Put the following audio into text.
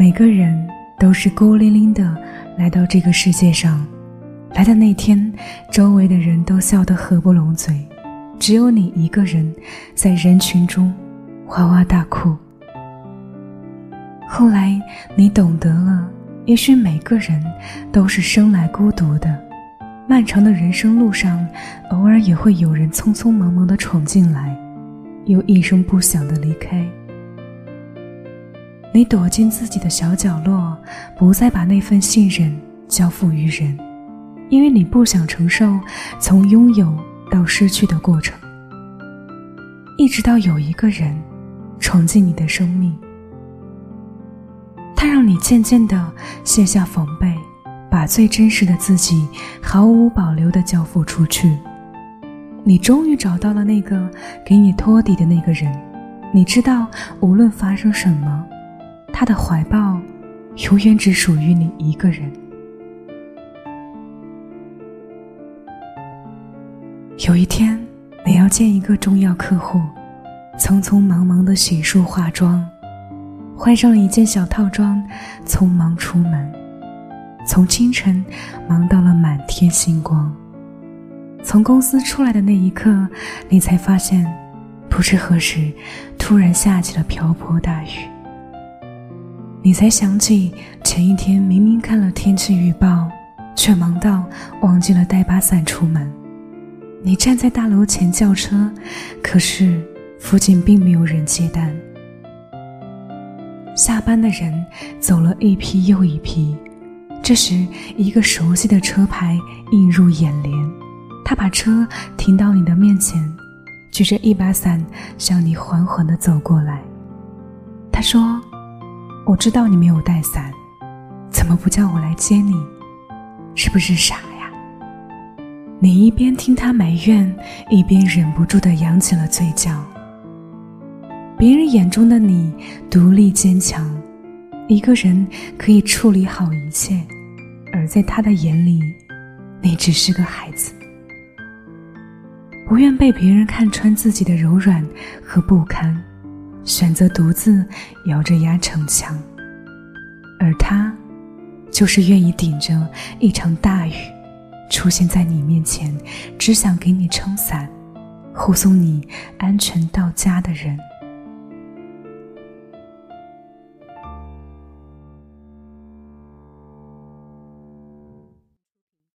每个人都是孤零零的来到这个世界上，来的那天，周围的人都笑得合不拢嘴，只有你一个人在人群中哇哇大哭。后来你懂得了，也许每个人都是生来孤独的。漫长的人生路上，偶尔也会有人匆匆忙忙的闯进来，又一声不响的离开。你躲进自己的小角落，不再把那份信任交付于人，因为你不想承受从拥有到失去的过程。一直到有一个人闯进你的生命，他让你渐渐的卸下防备。把最真实的自己毫无保留地交付出去，你终于找到了那个给你托底的那个人。你知道，无论发生什么，他的怀抱永远只属于你一个人。有一天，你要见一个重要客户，匆匆忙忙的洗漱化妆，换上了一件小套装，匆忙出门。从清晨忙到了满天星光。从公司出来的那一刻，你才发现，不知何时，突然下起了瓢泼大雨。你才想起前一天明明看了天气预报，却忙到忘记了带把伞出门。你站在大楼前叫车，可是附近并没有人接单。下班的人走了一批又一批。这时，一个熟悉的车牌映入眼帘，他把车停到你的面前，举着一把伞向你缓缓地走过来。他说：“我知道你没有带伞，怎么不叫我来接你？是不是傻呀？”你一边听他埋怨，一边忍不住地扬起了嘴角。别人眼中的你独立坚强。一个人可以处理好一切，而在他的眼里，你只是个孩子，不愿被别人看穿自己的柔软和不堪，选择独自咬着牙逞强。而他，就是愿意顶着一场大雨，出现在你面前，只想给你撑伞，护送你安全到家的人。